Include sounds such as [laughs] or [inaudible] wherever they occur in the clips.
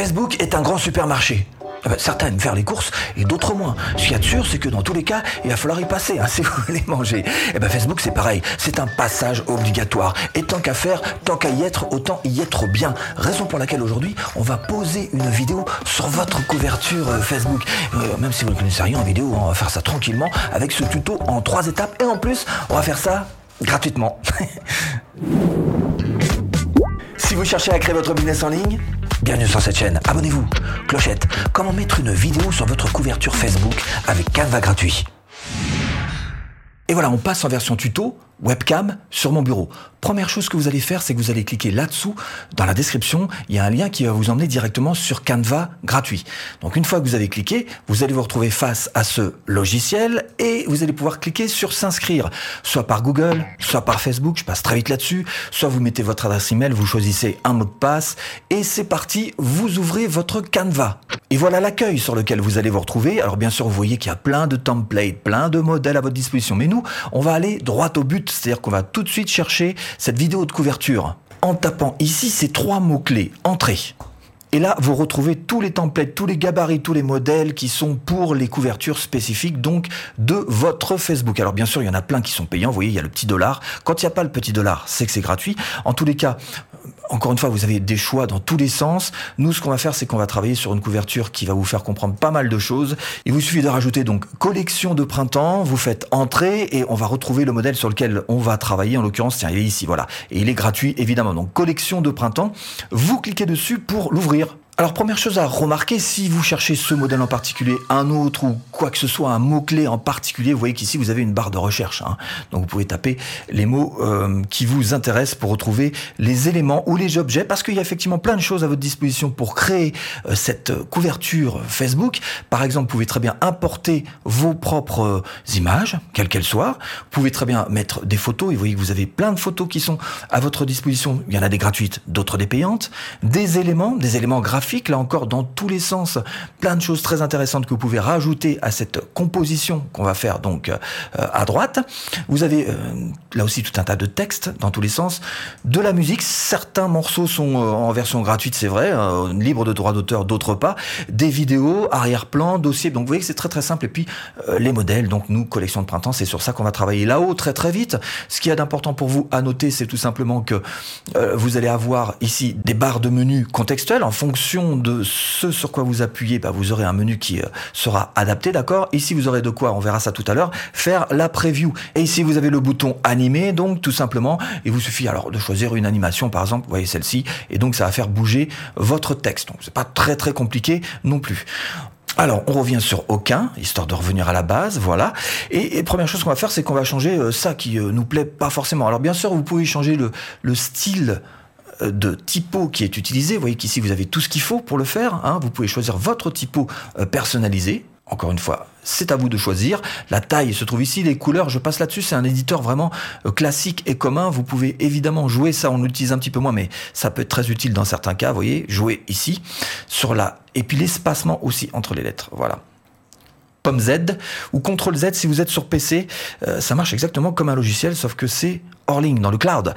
Facebook est un grand supermarché. Ah ben, certains aiment faire les courses et d'autres moins. Ce qu'il y a de sûr, c'est que dans tous les cas, il va falloir y passer hein, [laughs] si vous voulez manger. Et ben Facebook, c'est pareil. C'est un passage obligatoire. Et tant qu'à faire, tant qu'à y être, autant y être bien. Raison pour laquelle aujourd'hui, on va poser une vidéo sur votre couverture euh, Facebook. Euh, même si vous ne connaissez rien en vidéo, on va faire ça tranquillement avec ce tuto en trois étapes. Et en plus, on va faire ça gratuitement. [laughs] si vous cherchez à créer votre business en ligne, Bienvenue sur cette chaîne, abonnez-vous. Clochette, comment mettre une vidéo sur votre couverture Facebook avec Canva gratuit? Et voilà, on passe en version tuto, webcam, sur mon bureau. Première chose que vous allez faire, c'est que vous allez cliquer là-dessous, dans la description, il y a un lien qui va vous emmener directement sur Canva gratuit. Donc une fois que vous avez cliqué, vous allez vous retrouver face à ce logiciel et vous allez pouvoir cliquer sur s'inscrire, soit par Google, soit par Facebook, je passe très vite là-dessus, soit vous mettez votre adresse email, vous choisissez un mot de passe et c'est parti, vous ouvrez votre Canva. Et voilà l'accueil sur lequel vous allez vous retrouver. Alors bien sûr, vous voyez qu'il y a plein de templates, plein de modèles à votre disposition, mais nous, on va aller droit au but, c'est-à-dire qu'on va tout de suite chercher cette vidéo de couverture en tapant ici ces trois mots-clés. Entrée. Et là, vous retrouvez tous les templates, tous les gabarits, tous les modèles qui sont pour les couvertures spécifiques donc de votre Facebook. Alors bien sûr, il y en a plein qui sont payants. Vous voyez, il y a le petit dollar. Quand il n'y a pas le petit dollar, c'est que c'est gratuit. En tous les cas, encore une fois, vous avez des choix dans tous les sens. Nous, ce qu'on va faire, c'est qu'on va travailler sur une couverture qui va vous faire comprendre pas mal de choses. Il vous suffit de rajouter donc collection de printemps, vous faites entrée et on va retrouver le modèle sur lequel on va travailler. En l'occurrence, tiens, il est ici, voilà. Et il est gratuit, évidemment. Donc, collection de printemps. Vous cliquez dessus pour l'ouvrir. Alors première chose à remarquer, si vous cherchez ce modèle en particulier, un autre ou quoi que ce soit, un mot-clé en particulier, vous voyez qu'ici vous avez une barre de recherche. Hein. Donc vous pouvez taper les mots euh, qui vous intéressent pour retrouver les éléments ou les objets, parce qu'il y a effectivement plein de choses à votre disposition pour créer euh, cette couverture Facebook. Par exemple, vous pouvez très bien importer vos propres euh, images, quelles qu'elles soient. Vous pouvez très bien mettre des photos, et vous voyez que vous avez plein de photos qui sont à votre disposition. Il y en a des gratuites, d'autres des payantes. Des éléments, des éléments graphiques là encore dans tous les sens, plein de choses très intéressantes que vous pouvez rajouter à cette composition qu'on va faire donc euh, à droite. Vous avez euh, là aussi tout un tas de textes dans tous les sens, de la musique, certains morceaux sont euh, en version gratuite, c'est vrai, libre de droit d'auteur, d'autres pas, des vidéos, arrière-plan, dossier, donc vous voyez que c'est très très simple et puis les modèles, donc nous collection de printemps, c'est sur ça qu'on va travailler là-haut très très vite. Ce qui est d'important pour vous à noter, c'est tout simplement que vous allez avoir ici des barres de menu contextuelles en fonction de ce sur quoi vous appuyez, bah, vous aurez un menu qui euh, sera adapté, d'accord? Ici, vous aurez de quoi, on verra ça tout à l'heure, faire la preview. Et ici, vous avez le bouton animé, donc tout simplement, il vous suffit alors de choisir une animation, par exemple, vous voyez celle-ci, et donc ça va faire bouger votre texte. Donc c'est pas très très compliqué non plus. Alors, on revient sur aucun, histoire de revenir à la base, voilà. Et, première chose qu'on va faire, c'est qu'on va changer euh, ça qui euh, nous plaît pas forcément. Alors, bien sûr, vous pouvez changer le, le style de typo qui est utilisé. Vous voyez qu'ici, vous avez tout ce qu'il faut pour le faire. Hein. Vous pouvez choisir votre typo euh, personnalisé. Encore une fois, c'est à vous de choisir. La taille se trouve ici, les couleurs, je passe là-dessus, c'est un éditeur vraiment euh, classique et commun. Vous pouvez évidemment jouer ça, on l'utilise un petit peu moins, mais ça peut être très utile dans certains cas, vous voyez, jouer ici, sur la... Et puis l'espacement aussi entre les lettres, voilà. Pomme Z ou CTRL Z si vous êtes sur PC, euh, ça marche exactement comme un logiciel, sauf que c'est hors ligne dans le cloud.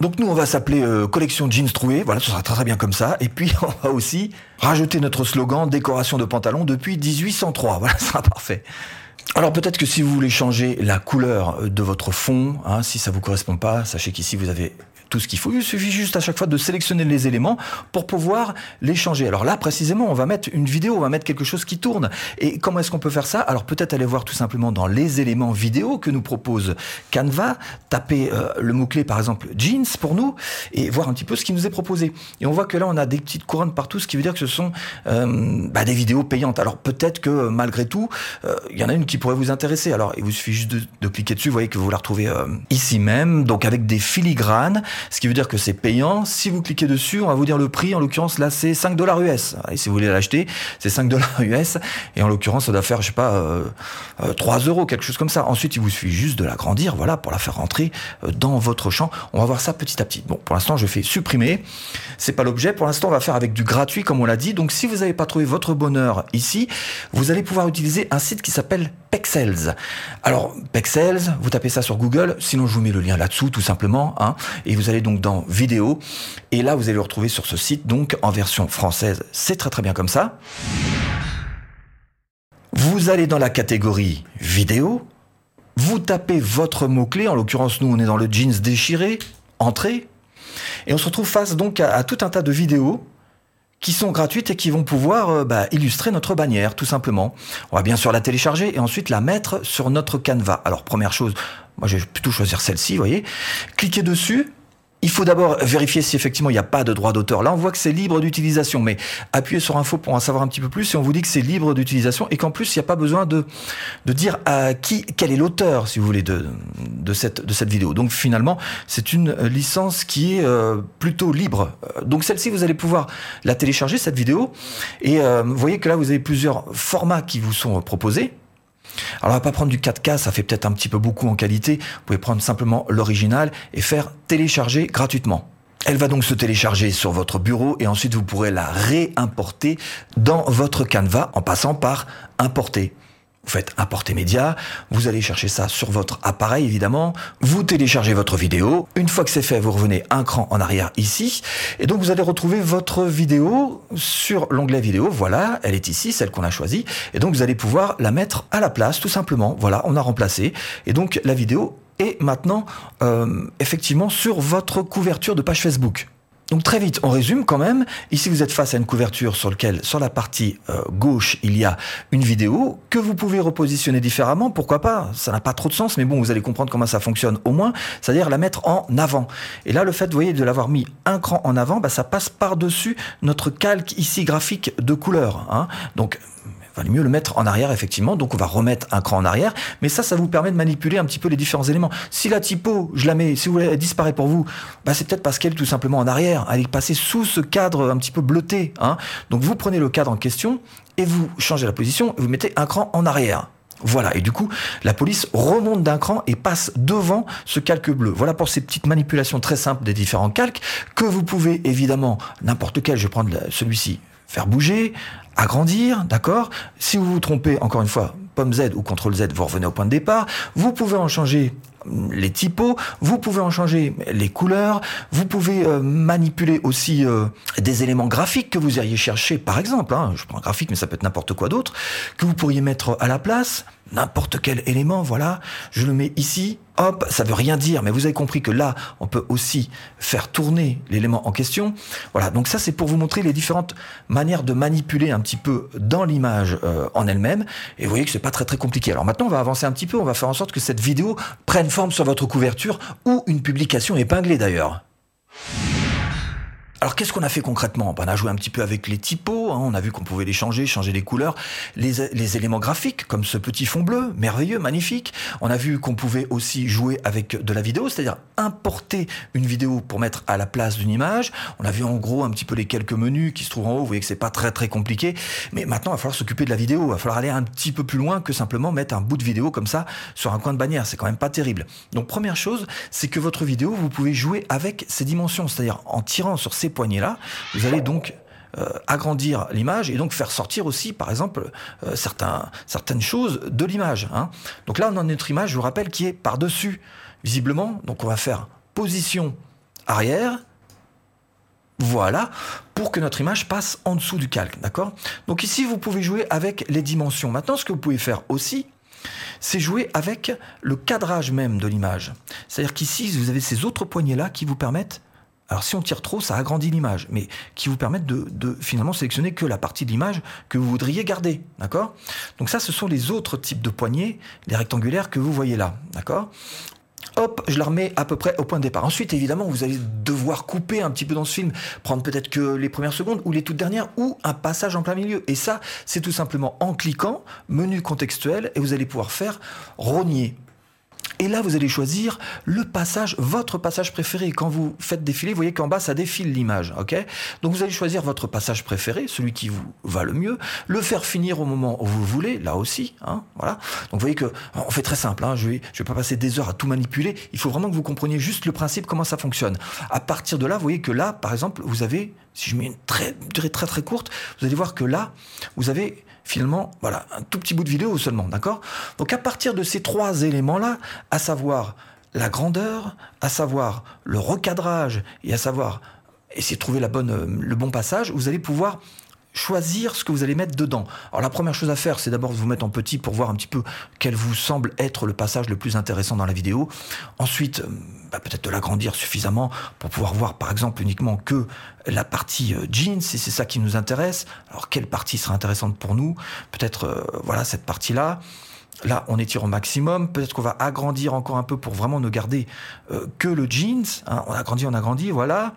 Donc nous, on va s'appeler euh, collection jeans troués. Voilà, ce sera très très bien comme ça. Et puis [laughs] on va aussi rajouter notre slogan décoration de pantalon depuis 1803. Voilà, [laughs] ce sera parfait. Alors peut-être que si vous voulez changer la couleur de votre fond, hein, si ça vous correspond pas, sachez qu'ici vous avez ce qu'il faut. Il suffit juste à chaque fois de sélectionner les éléments pour pouvoir les changer. Alors là, précisément, on va mettre une vidéo, on va mettre quelque chose qui tourne. Et comment est-ce qu'on peut faire ça? Alors peut-être aller voir tout simplement dans les éléments vidéo que nous propose Canva, taper euh, le mot-clé par exemple jeans pour nous et voir un petit peu ce qui nous est proposé. Et on voit que là, on a des petites couronnes partout, ce qui veut dire que ce sont euh, bah, des vidéos payantes. Alors peut-être que malgré tout, euh, il y en a une qui pourrait vous intéresser. Alors il vous suffit juste de cliquer dessus, vous voyez que vous la retrouvez ici même, donc avec des filigranes ce qui veut dire que c'est payant. Si vous cliquez dessus, on va vous dire le prix. En l'occurrence, là, c'est 5 dollars US. Et si vous voulez l'acheter, c'est 5 dollars [laughs] US. Et en l'occurrence, ça doit faire, je sais pas, euh, 3 euh, euros, quelque chose comme ça. Ensuite, il vous suffit juste de l'agrandir, voilà, pour la faire rentrer euh, dans votre champ. On va voir ça petit à petit. Bon, pour l'instant, je fais supprimer. C'est pas l'objet. Pour l'instant, on va faire avec du gratuit, comme on l'a dit. Donc, si vous n'avez pas trouvé votre bonheur ici, vous allez pouvoir utiliser un site qui s'appelle Pexels. Alors, Pexels, vous tapez ça sur Google. Sinon, je vous mets le lien là-dessous, tout simplement. Hein, et vous allez donc dans vidéo et là vous allez le retrouver sur ce site donc en version française. C'est très très bien comme ça. Vous allez dans la catégorie vidéo, vous tapez votre mot-clé, en l'occurrence nous on est dans le jeans déchiré, entrée, et on se retrouve face donc à, tout un tas de vidéos qui sont gratuites et qui vont pouvoir euh, bah, illustrer notre bannière, tout simplement. On va bien sûr la télécharger et ensuite la mettre sur notre canevas. Alors première chose, moi je vais plutôt choisir celle-ci, voyez. Cliquez dessus, il faut d'abord vérifier si effectivement il n'y a pas de droit d'auteur. Là, on voit que c'est libre d'utilisation, mais appuyez sur info pour en savoir un petit peu plus et on vous dit que c'est libre d'utilisation et qu'en plus, il n'y a pas besoin de, de dire à qui, quel est l'auteur, si vous voulez, de, de, cette, de cette vidéo. Donc finalement, c'est une licence qui est euh, plutôt libre. Donc celle-ci, vous allez pouvoir la télécharger, cette vidéo, et euh, vous voyez que là, vous avez plusieurs formats qui vous sont proposés. Alors on va pas prendre du 4K, ça fait peut-être un petit peu beaucoup en qualité. Vous pouvez prendre simplement l'original et faire télécharger gratuitement. Elle va donc se télécharger sur votre bureau et ensuite vous pourrez la réimporter dans votre Canva en passant par importer. Vous faites importer média, vous allez chercher ça sur votre appareil évidemment, vous téléchargez votre vidéo, une fois que c'est fait, vous revenez un cran en arrière ici, et donc vous allez retrouver votre vidéo sur l'onglet vidéo, voilà, elle est ici, celle qu'on a choisie, et donc vous allez pouvoir la mettre à la place tout simplement, voilà, on a remplacé, et donc la vidéo est maintenant euh, effectivement sur votre couverture de page Facebook. Donc très vite, on résume quand même. Ici, vous êtes face à une couverture sur laquelle, sur la partie euh, gauche, il y a une vidéo que vous pouvez repositionner différemment. Pourquoi pas? Ça n'a pas trop de sens, mais bon, vous allez comprendre comment ça fonctionne au moins. C'est-à-dire la mettre en avant. Et là, le fait, vous voyez, de l'avoir mis un cran en avant, bah, ça passe par-dessus notre calque ici graphique de couleur. Hein. Donc valait mieux le mettre en arrière, effectivement. Donc, on va remettre un cran en arrière. Mais ça, ça vous permet de manipuler un petit peu les différents éléments. Si la typo, je la mets, si vous voulez, elle disparaît pour vous, bah, c'est peut-être parce qu'elle est tout simplement en arrière. Elle est passée sous ce cadre un petit peu bleuté. Hein. Donc, vous prenez le cadre en question et vous changez la position et vous mettez un cran en arrière. Voilà, et du coup, la police remonte d'un cran et passe devant ce calque bleu. Voilà pour ces petites manipulations très simples des différents calques que vous pouvez évidemment, n'importe quel, je vais prendre celui-ci, faire bouger, agrandir, d'accord? Si vous vous trompez, encore une fois, pomme Z ou CTRL Z, vous revenez au point de départ. Vous pouvez en changer les typos, vous pouvez en changer les couleurs, vous pouvez euh, manipuler aussi euh, des éléments graphiques que vous iriez chercher, par exemple, hein, je prends un graphique, mais ça peut être n'importe quoi d'autre, que vous pourriez mettre à la place, n'importe quel élément, voilà, je le mets ici, hop, ça veut rien dire, mais vous avez compris que là, on peut aussi faire tourner l'élément en question. Voilà, donc ça c'est pour vous montrer les différentes manières de manipuler un petit peu dans l'image euh, en elle-même, et vous voyez que c'est pas très très compliqué. Alors maintenant, on va avancer un petit peu, on va faire en sorte que cette vidéo prenne forme sur votre couverture, ou une publication épinglée d'ailleurs. Alors qu'est-ce qu'on a fait concrètement? Ben, On a joué un petit peu avec les typos, hein. on a vu qu'on pouvait les changer, changer les couleurs, les, éléments graphiques, comme ce petit fond bleu, merveilleux, magnifique. On a vu qu'on pouvait aussi jouer avec de la vidéo, c'est-à-dire importer une vidéo pour mettre à la place d'une image. On a vu en gros un petit peu les quelques menus qui se trouvent en haut, vous voyez que c'est pas très très compliqué. Mais maintenant, il va falloir s'occuper de la vidéo, il va falloir aller un petit peu plus loin que simplement mettre un bout de vidéo comme ça sur un coin de bannière, c'est quand même pas terrible. Donc première chose, c'est que votre vidéo, vous pouvez jouer avec ses dimensions, c'est-à-dire en tirant sur ces poignées-là, vous allez donc agrandir l'image et donc faire sortir aussi, par exemple, euh, certaines choses de l'image. Hein. Donc là, on a notre image, je vous rappelle, qui est par-dessus, visiblement. Donc on va faire position arrière, voilà, pour que notre image passe en dessous du calque, d'accord? Donc ici, vous pouvez jouer avec les dimensions. Maintenant, ce que vous pouvez faire aussi, c'est jouer avec le cadrage même de l'image. C'est-à-dire qu'ici, vous avez ces autres poignées-là qui vous permettent alors si on tire trop, ça agrandit l'image, mais qui vous permettent de, finalement sélectionner que la partie de l'image que vous voudriez garder, d'accord? Donc ça, ce sont les autres types de poignées, les rectangulaires que vous voyez là, d'accord? Hop, je la remets à peu près au point de départ. Ensuite, évidemment, vous allez devoir couper un petit peu dans ce film, prendre peut-être que les premières secondes ou les toutes dernières ou un passage en plein milieu. Et ça, c'est tout simplement en cliquant, menu contextuel, et vous allez pouvoir faire rogner et là, vous allez choisir le passage, votre passage préféré. Quand vous faites défiler, vous voyez qu'en bas, ça défile l'image. Donc vous allez choisir votre passage préféré, celui qui vous va le mieux, le faire finir au moment où vous voulez, là aussi. Hein, voilà. Donc vous voyez que on fait très simple. Hein, je vais, je vais pas passer des heures à tout manipuler. Il faut vraiment que vous compreniez juste le principe, comment ça fonctionne. À partir de là, vous voyez que là, par exemple, vous avez, si je mets une très, durée très très courte, vous allez voir que là, vous avez finalement, voilà, un tout petit bout de vidéo seulement, d'accord? Donc à partir de ces trois éléments-là, à savoir la grandeur, à savoir le recadrage et à savoir essayer de trouver la bonne, euh, le bon passage, vous allez pouvoir choisir ce que vous allez mettre dedans. Alors la première chose à faire, c'est d'abord vous mettre en petit pour voir un petit peu quel vous semble être le passage le plus intéressant dans la vidéo. Ensuite, euh, bah, peut-être de l'agrandir suffisamment pour pouvoir voir par exemple uniquement que la partie euh, jeans, si c'est ça qui nous intéresse. Alors quelle partie sera intéressante pour nous? Peut-être euh, voilà cette partie-là. Là, on étire au maximum. Peut-être qu'on va agrandir encore un peu pour vraiment ne garder que le jeans. Hein. On agrandit, on agrandit, voilà.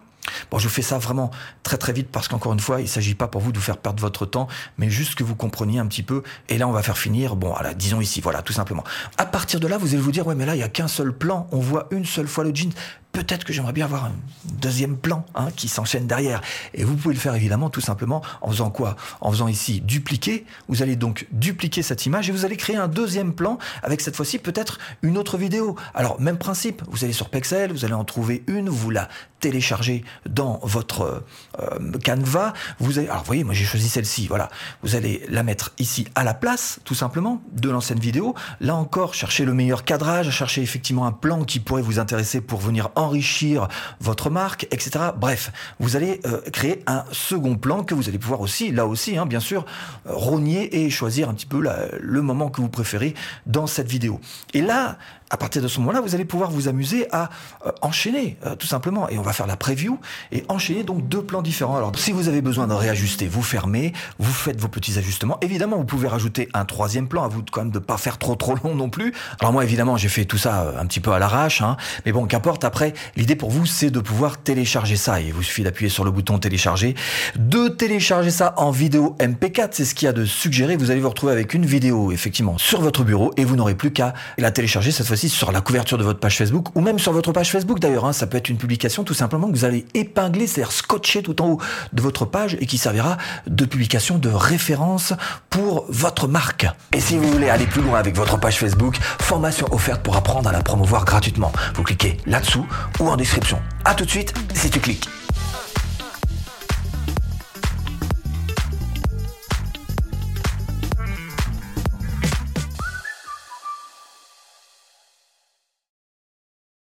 Bon, je fais ça vraiment très très vite parce qu'encore une fois, il ne s'agit pas pour vous de vous faire perdre votre temps, mais juste que vous compreniez un petit peu. Et là, on va faire finir, bon, voilà, disons ici, voilà, tout simplement. À partir de là, vous allez vous dire, ouais, mais là, il n'y a qu'un seul plan, on voit une seule fois le jean peut-être que j'aimerais bien avoir un deuxième plan hein, qui s'enchaîne derrière. Et vous pouvez le faire évidemment tout simplement en faisant quoi? En faisant ici dupliquer. Vous allez donc dupliquer cette image et vous allez créer un deuxième plan avec cette fois-ci peut-être une autre vidéo. Alors même principe, vous allez sur Pexel, vous allez en trouver une, vous la téléchargez dans votre euh, Canva. Vous allez, alors vous voyez, moi j'ai choisi celle-ci. Voilà, vous allez la mettre ici à la place, tout simplement, de l'ancienne vidéo. Là encore, cherchez le meilleur cadrage, cherchez effectivement un plan qui pourrait vous intéresser pour venir enrichir votre marque, etc. Bref, vous allez euh, créer un second plan que vous allez pouvoir aussi, là aussi, hein, bien sûr, euh, rogner et choisir un petit peu le moment que vous préférez dans cette vidéo. Et là, à partir de ce moment-là, vous allez pouvoir vous amuser à euh, enchaîner, tout simplement. Et on va faire la preview et enchaîner donc deux plans différents. Alors, si vous avez besoin de réajuster, vous fermez, vous faites vos petits ajustements. Évidemment, vous pouvez rajouter un troisième plan, à vous quand même de pas faire trop trop long non plus. Alors moi, évidemment, j'ai fait tout ça un petit peu à l'arrache, hein. mais bon, qu'importe. Après, l'idée pour vous, c'est de pouvoir télécharger ça. Il vous suffit d'appuyer sur le bouton télécharger, de télécharger ça en vidéo MP4. C'est ce qu'il y a de suggéré. Vous allez vous retrouver avec une vidéo, effectivement, sur votre bureau et vous n'aurez plus qu'à la télécharger cette fois sur la couverture de votre page Facebook ou même sur votre page Facebook d'ailleurs. Hein. ça peut être une publication tout simplement que vous allez épingler, c'est-à-dire scotcher tout en haut de votre page et qui servira de publication de référence pour votre marque. Et si vous voulez aller plus loin avec votre page Facebook, formation offerte pour apprendre à la promouvoir gratuitement. Vous cliquez là-dessous ou en description. À tout de suite si tu cliques.